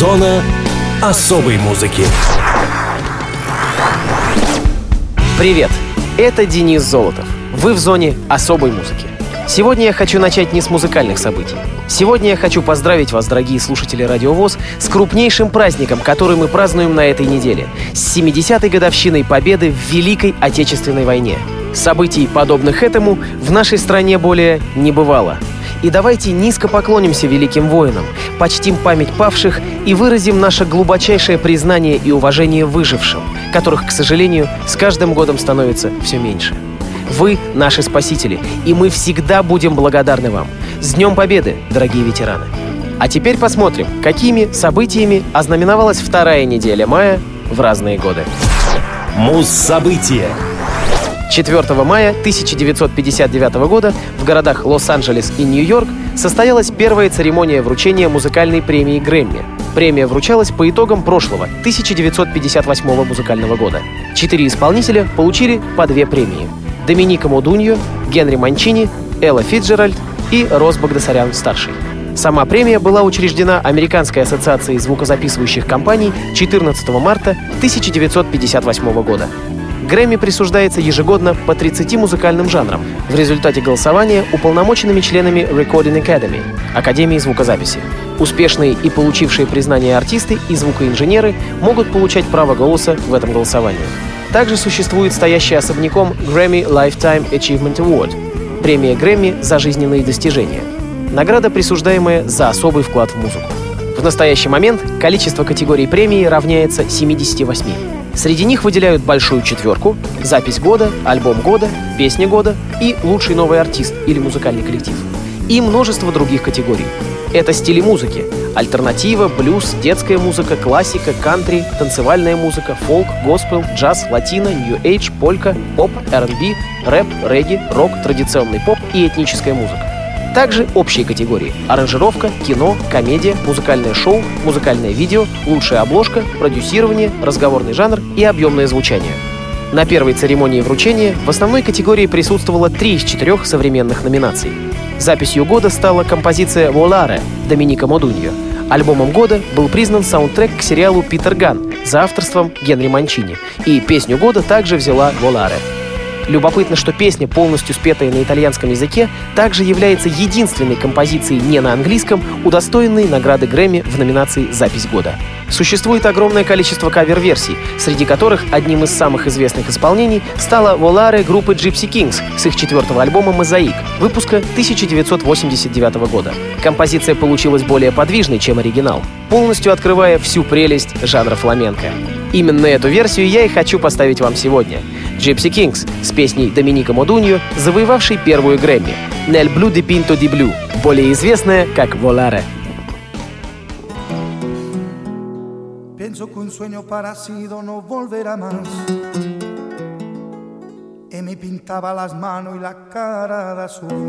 Зона особой музыки. Привет, это Денис Золотов. Вы в зоне особой музыки. Сегодня я хочу начать не с музыкальных событий. Сегодня я хочу поздравить вас, дорогие слушатели Радио ВОЗ, с крупнейшим праздником, который мы празднуем на этой неделе, с 70-й годовщиной победы в Великой Отечественной войне. Событий, подобных этому, в нашей стране более не бывало. И давайте низко поклонимся великим воинам, почтим память павших и выразим наше глубочайшее признание и уважение выжившим, которых, к сожалению, с каждым годом становится все меньше. Вы — наши спасители, и мы всегда будем благодарны вам. С Днем Победы, дорогие ветераны! А теперь посмотрим, какими событиями ознаменовалась вторая неделя мая в разные годы. Муз-события 4 мая 1959 года в городах Лос-Анджелес и Нью-Йорк состоялась первая церемония вручения музыкальной премии Грэмми. Премия вручалась по итогам прошлого, 1958 музыкального года. Четыре исполнителя получили по две премии. Доминика Модуньо, Генри Манчини, Элла Фитджеральд и Рос Багдасарян-старший. Сама премия была учреждена Американской ассоциацией звукозаписывающих компаний 14 марта 1958 года. Грэмми присуждается ежегодно по 30 музыкальным жанрам в результате голосования уполномоченными членами Recording Academy, Академии звукозаписи. Успешные и получившие признание артисты и звукоинженеры могут получать право голоса в этом голосовании. Также существует стоящий особняком Grammy Lifetime Achievement Award – премия Грэмми за жизненные достижения. Награда, присуждаемая за особый вклад в музыку. В настоящий момент количество категорий премии равняется 78. Среди них выделяют большую четверку, запись года, альбом года, песня года и лучший новый артист или музыкальный коллектив. И множество других категорий. Это стили музыки. Альтернатива, блюз, детская музыка, классика, кантри, танцевальная музыка, фолк, госпел, джаз, латино, нью-эйдж, полька, поп, R&B, рэп, регги, рок, традиционный поп и этническая музыка. Также общие категории – аранжировка, кино, комедия, музыкальное шоу, музыкальное видео, лучшая обложка, продюсирование, разговорный жанр и объемное звучание. На первой церемонии вручения в основной категории присутствовало три из четырех современных номинаций. Записью года стала композиция «Воларе» Доминика Модуньо. Альбомом года был признан саундтрек к сериалу «Питер Ган» за авторством Генри Манчини. И песню года также взяла «Воларе». Любопытно, что песня, полностью спетая на итальянском языке, также является единственной композицией не на английском, удостоенной награды Грэмми в номинации «Запись года». Существует огромное количество кавер-версий, среди которых одним из самых известных исполнений стала «Воларе» группы Gypsy Kings с их четвертого альбома «Мозаик» выпуска 1989 года. Композиция получилась более подвижной, чем оригинал, полностью открывая всю прелесть жанра фламенко. Именно эту версию я и хочу поставить вам сегодня. Gypsy Kings с песней Доминика Модуньо, завоевавшей первую Грэмми «Nel Blue di Pinto di Blue», более известная как «Volare». Pienso que un sueño parecido no volverá más. Y me pintaba las manos y la cara de azul.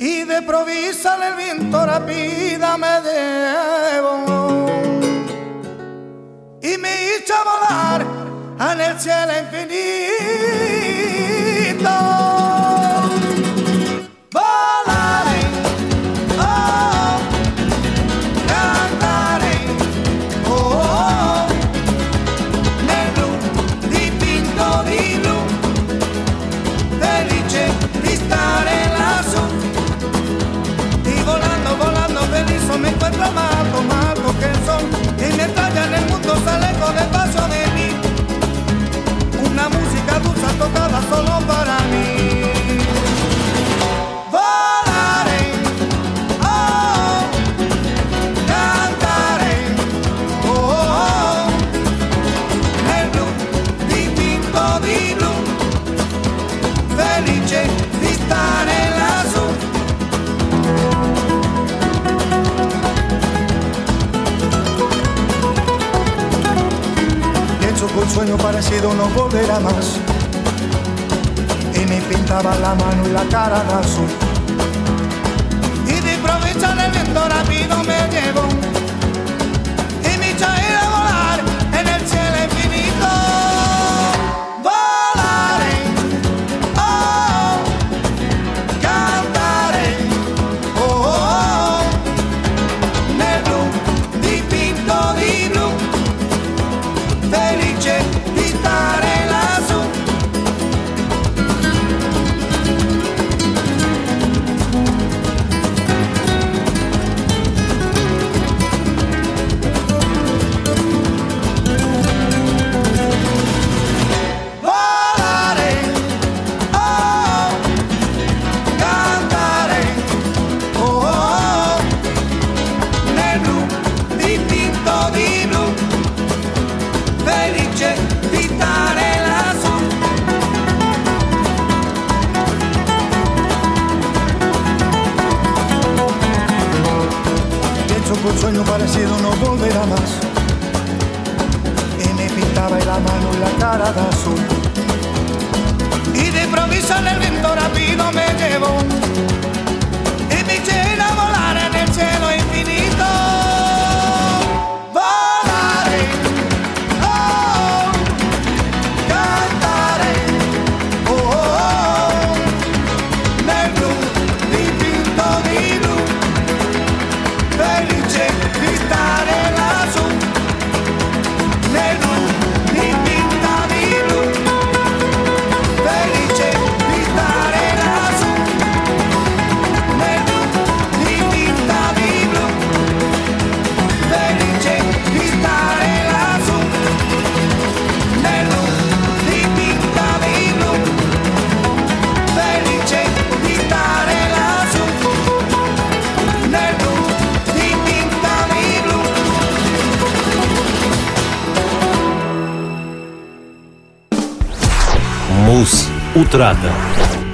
Y de provisa el viento rápida me debo. Y me hizo volar en el cielo infinito. Felice di stare lassù. Pienso que un sueño parecido no volverá más. Y me pintaba la mano y la cara de azul. Y de en el viento rápido me loco sueño parecido no volverá más. Y me pintaba la mano y la cara de azul. Y de improviso en el viento rápido me llevó. Y me eché a volar en el cielo Утрата.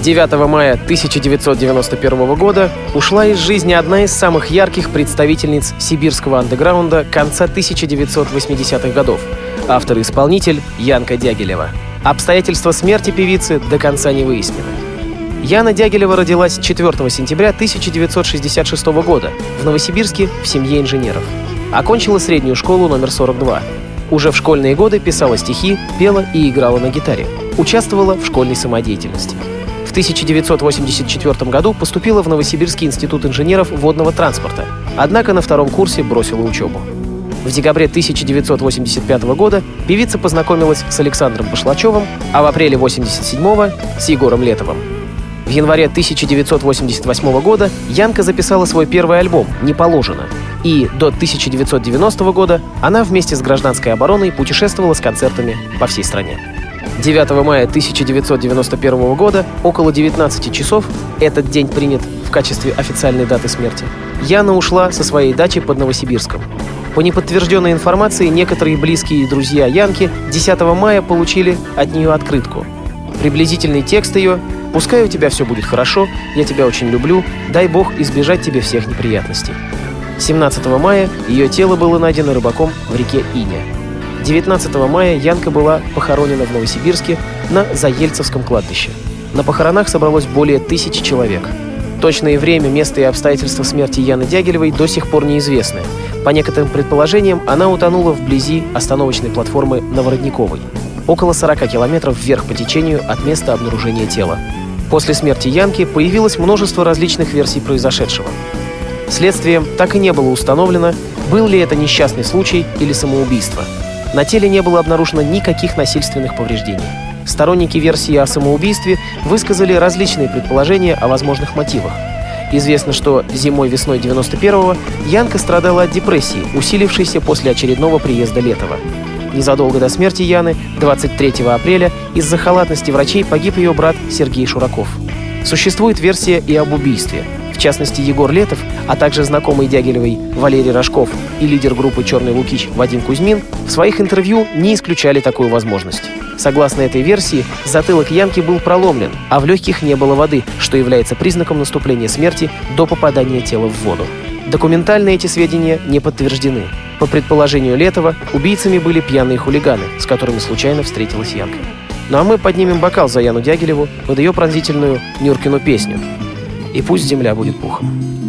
9 мая 1991 года ушла из жизни одна из самых ярких представительниц сибирского андеграунда конца 1980-х годов, автор и исполнитель Янка Дягилева. Обстоятельства смерти певицы до конца не выяснены. Яна Дягилева родилась 4 сентября 1966 года в Новосибирске в семье инженеров. Окончила среднюю школу номер 42. Уже в школьные годы писала стихи, пела и играла на гитаре участвовала в школьной самодеятельности. В 1984 году поступила в Новосибирский институт инженеров водного транспорта, однако на втором курсе бросила учебу. В декабре 1985 года певица познакомилась с Александром Башлачевым, а в апреле 1987 с Егором Летовым. В январе 1988 года Янка записала свой первый альбом «Не положено», и до 1990 года она вместе с гражданской обороной путешествовала с концертами по всей стране. 9 мая 1991 года, около 19 часов, этот день принят в качестве официальной даты смерти, Яна ушла со своей дачи под Новосибирском. По неподтвержденной информации, некоторые близкие друзья Янки 10 мая получили от нее открытку. Приблизительный текст ее «Пускай у тебя все будет хорошо, я тебя очень люблю, дай Бог избежать тебе всех неприятностей». 17 мая ее тело было найдено рыбаком в реке Иня. 19 мая Янка была похоронена в Новосибирске на Заельцевском кладбище. На похоронах собралось более тысячи человек. Точное время, место и обстоятельства смерти Яны Дягилевой до сих пор неизвестны. По некоторым предположениям, она утонула вблизи остановочной платформы Новородниковой, около 40 километров вверх по течению от места обнаружения тела. После смерти Янки появилось множество различных версий произошедшего. Следствием так и не было установлено, был ли это несчастный случай или самоубийство – на теле не было обнаружено никаких насильственных повреждений. Сторонники версии о самоубийстве высказали различные предположения о возможных мотивах. Известно, что зимой-весной 91-го Янка страдала от депрессии, усилившейся после очередного приезда Летова. Незадолго до смерти Яны, 23 апреля, из-за халатности врачей погиб ее брат Сергей Шураков. Существует версия и об убийстве – в частности, Егор Летов, а также знакомый Дягилевой Валерий Рожков и лидер группы «Черный Лукич» Вадим Кузьмин в своих интервью не исключали такую возможность. Согласно этой версии, затылок Янки был проломлен, а в легких не было воды, что является признаком наступления смерти до попадания тела в воду. Документально эти сведения не подтверждены. По предположению Летова, убийцами были пьяные хулиганы, с которыми случайно встретилась Янка. Ну а мы поднимем бокал за Яну Дягилеву под ее пронзительную Нюркину песню и пусть земля будет пухом.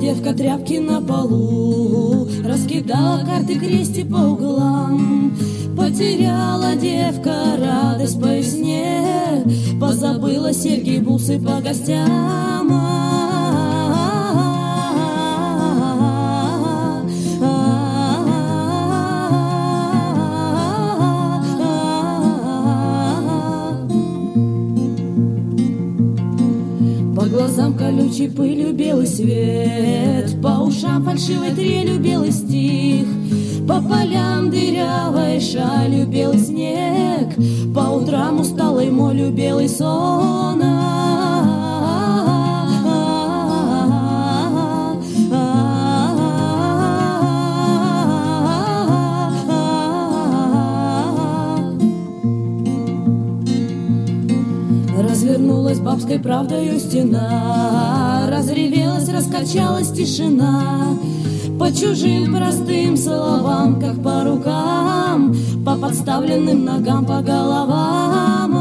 Девка тряпки на полу, Раскидала карты крести по углам. Потеряла девка радость по весне, Позабыла серьги, бусы по гостям. Колючей пылью белый свет, По ушам фальшивой трелью белый стих, По полям дырявой шалью белый снег По утрам усталый молью белый сон бабской правдою стена. Разревелась, раскачалась тишина. По чужим простым словам, как по рукам По подставленным ногам, по головам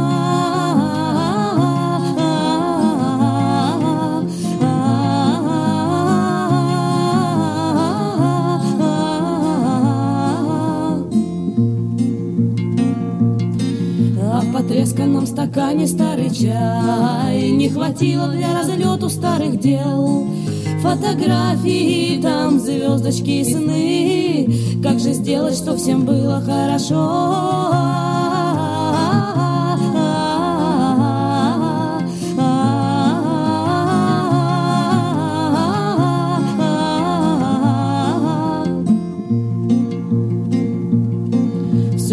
стакане старый чай. Не хватило для разлету старых дел. Фотографии, там звездочки и сны. Как же сделать, что всем было хорошо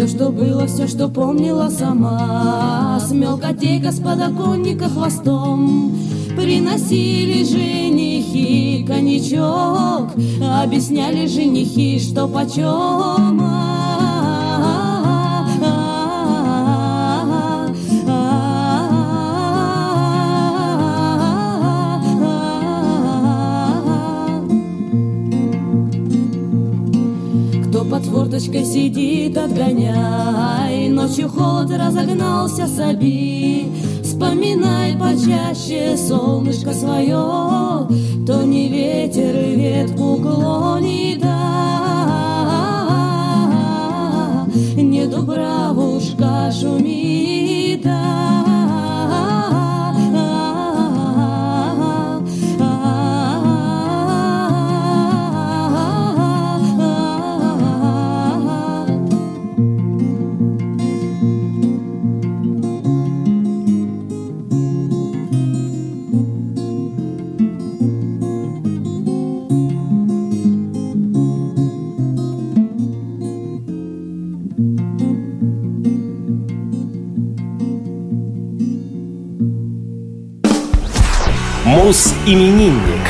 Все, что было, все, что помнила сама. Смел котейка с подоконника хвостом Приносили женихи коньячок Объясняли женихи, что почем Кто форточкой сидит, отгоняй. Ночью холод разогнался, соби Вспоминай почаще солнышко свое. То не ветер ветку клонит, да Не дубравушка шумит, Мус-именинник.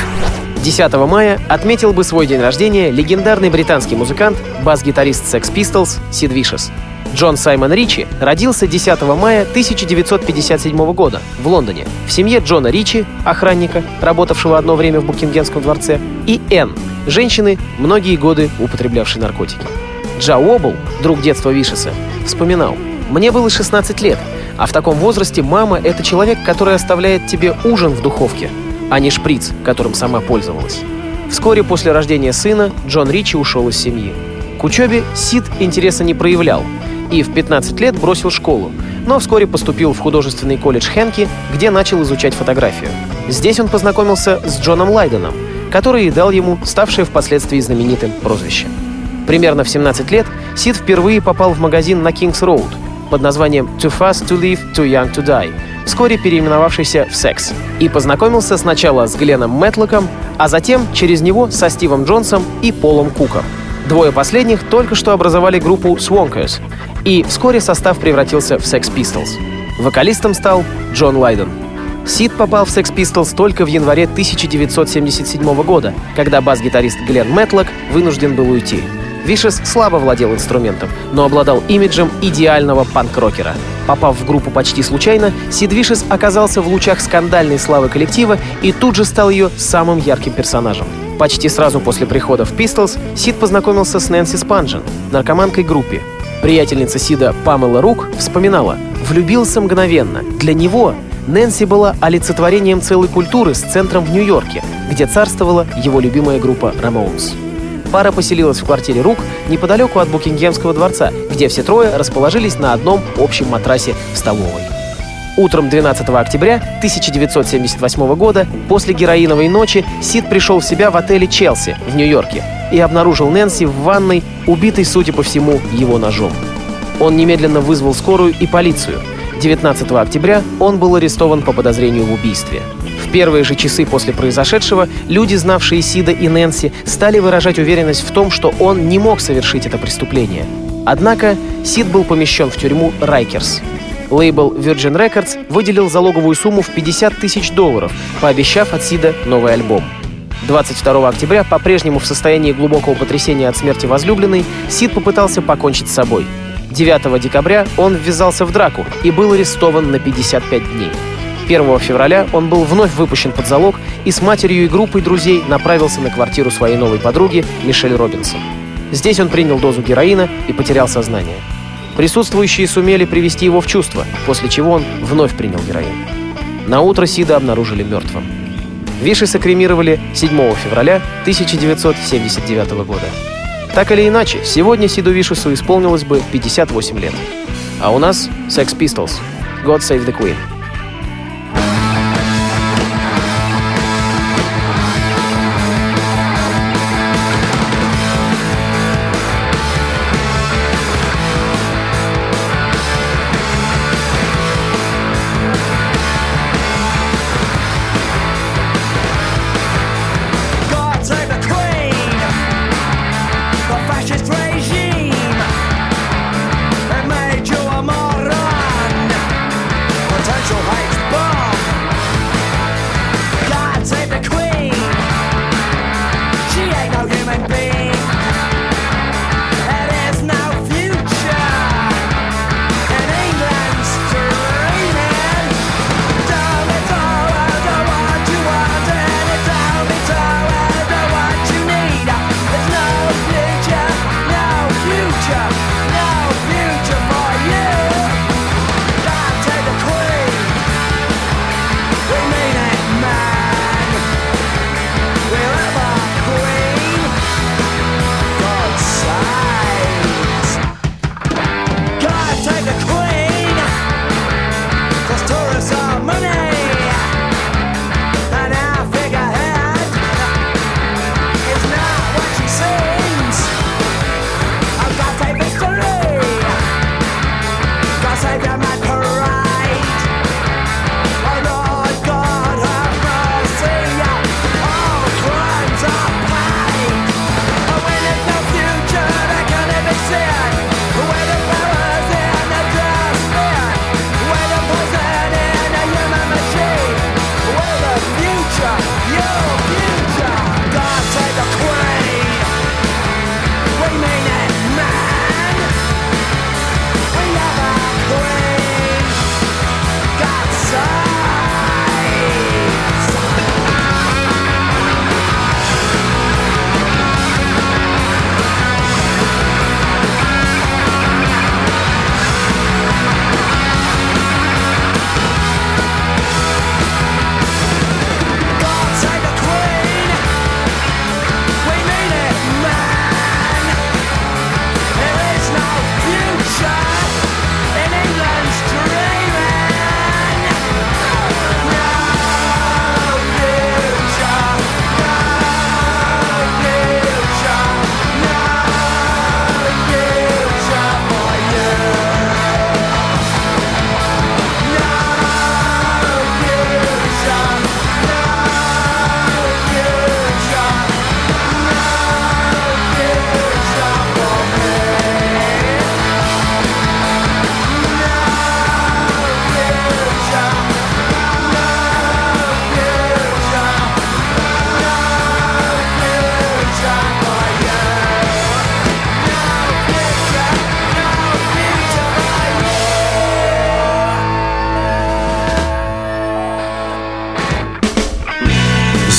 10 мая отметил бы свой день рождения легендарный британский музыкант, бас-гитарист Sex Pistols Сид Вишес. Джон Саймон Ричи родился 10 мая 1957 года в Лондоне в семье Джона Ричи, охранника, работавшего одно время в Букингемском дворце, и Энн, женщины, многие годы употреблявшей наркотики. Джа Уобл, друг детства Вишеса, вспоминал, «Мне было 16 лет, а в таком возрасте мама — это человек, который оставляет тебе ужин в духовке, а не шприц, которым сама пользовалась». Вскоре после рождения сына Джон Ричи ушел из семьи. К учебе Сид интереса не проявлял и в 15 лет бросил школу, но вскоре поступил в художественный колледж Хенки, где начал изучать фотографию. Здесь он познакомился с Джоном Лайденом, который и дал ему ставшее впоследствии знаменитым прозвище. Примерно в 17 лет Сид впервые попал в магазин на Кингс Роуд под названием «Too Fast to Live, Too Young to Die», вскоре переименовавшийся в «Секс», и познакомился сначала с Гленном Мэтлоком, а затем через него со Стивом Джонсом и Полом Куком. Двое последних только что образовали группу Swankers, и вскоре состав превратился в Sex Pistols. Вокалистом стал Джон Лайден. Сид попал в Sex Pistols только в январе 1977 года, когда бас-гитарист Глен Мэтлок вынужден был уйти. Вишес слабо владел инструментом, но обладал имиджем идеального панк-рокера. Попав в группу почти случайно, Сид Вишес оказался в лучах скандальной славы коллектива и тут же стал ее самым ярким персонажем. Почти сразу после прихода в Pistols Сид познакомился с Нэнси Спанжен, наркоманкой группе. Приятельница Сида Памела Рук вспоминала «Влюбился мгновенно. Для него Нэнси была олицетворением целой культуры с центром в Нью-Йорке, где царствовала его любимая группа Ramones». Пара поселилась в квартире Рук неподалеку от Букингемского дворца, где все трое расположились на одном общем матрасе в столовой. Утром 12 октября 1978 года, после героиновой ночи, Сид пришел в себя в отеле «Челси» в Нью-Йорке и обнаружил Нэнси в ванной, убитой, судя по всему, его ножом. Он немедленно вызвал скорую и полицию. 19 октября он был арестован по подозрению в убийстве. Первые же часы после произошедшего люди, знавшие Сида и Нэнси, стали выражать уверенность в том, что он не мог совершить это преступление. Однако Сид был помещен в тюрьму Райкерс. Лейбл Virgin Records выделил залоговую сумму в 50 тысяч долларов, пообещав от Сида новый альбом. 22 октября, по-прежнему в состоянии глубокого потрясения от смерти возлюбленной, Сид попытался покончить с собой. 9 декабря он ввязался в драку и был арестован на 55 дней. 1 февраля он был вновь выпущен под залог и с матерью и группой друзей направился на квартиру своей новой подруги Мишель Робинсон. Здесь он принял дозу героина и потерял сознание. Присутствующие сумели привести его в чувство, после чего он вновь принял героин. На утро Сида обнаружили мертвым. Виши сокремировали 7 февраля 1979 года. Так или иначе, сегодня Сиду Вишесу исполнилось бы 58 лет. А у нас Sex Pistols. God Save the Queen.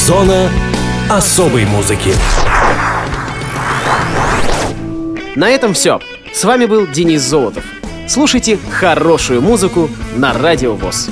Зона особой музыки. На этом все. С вами был Денис Золотов. Слушайте хорошую музыку на Радио ВОЗ.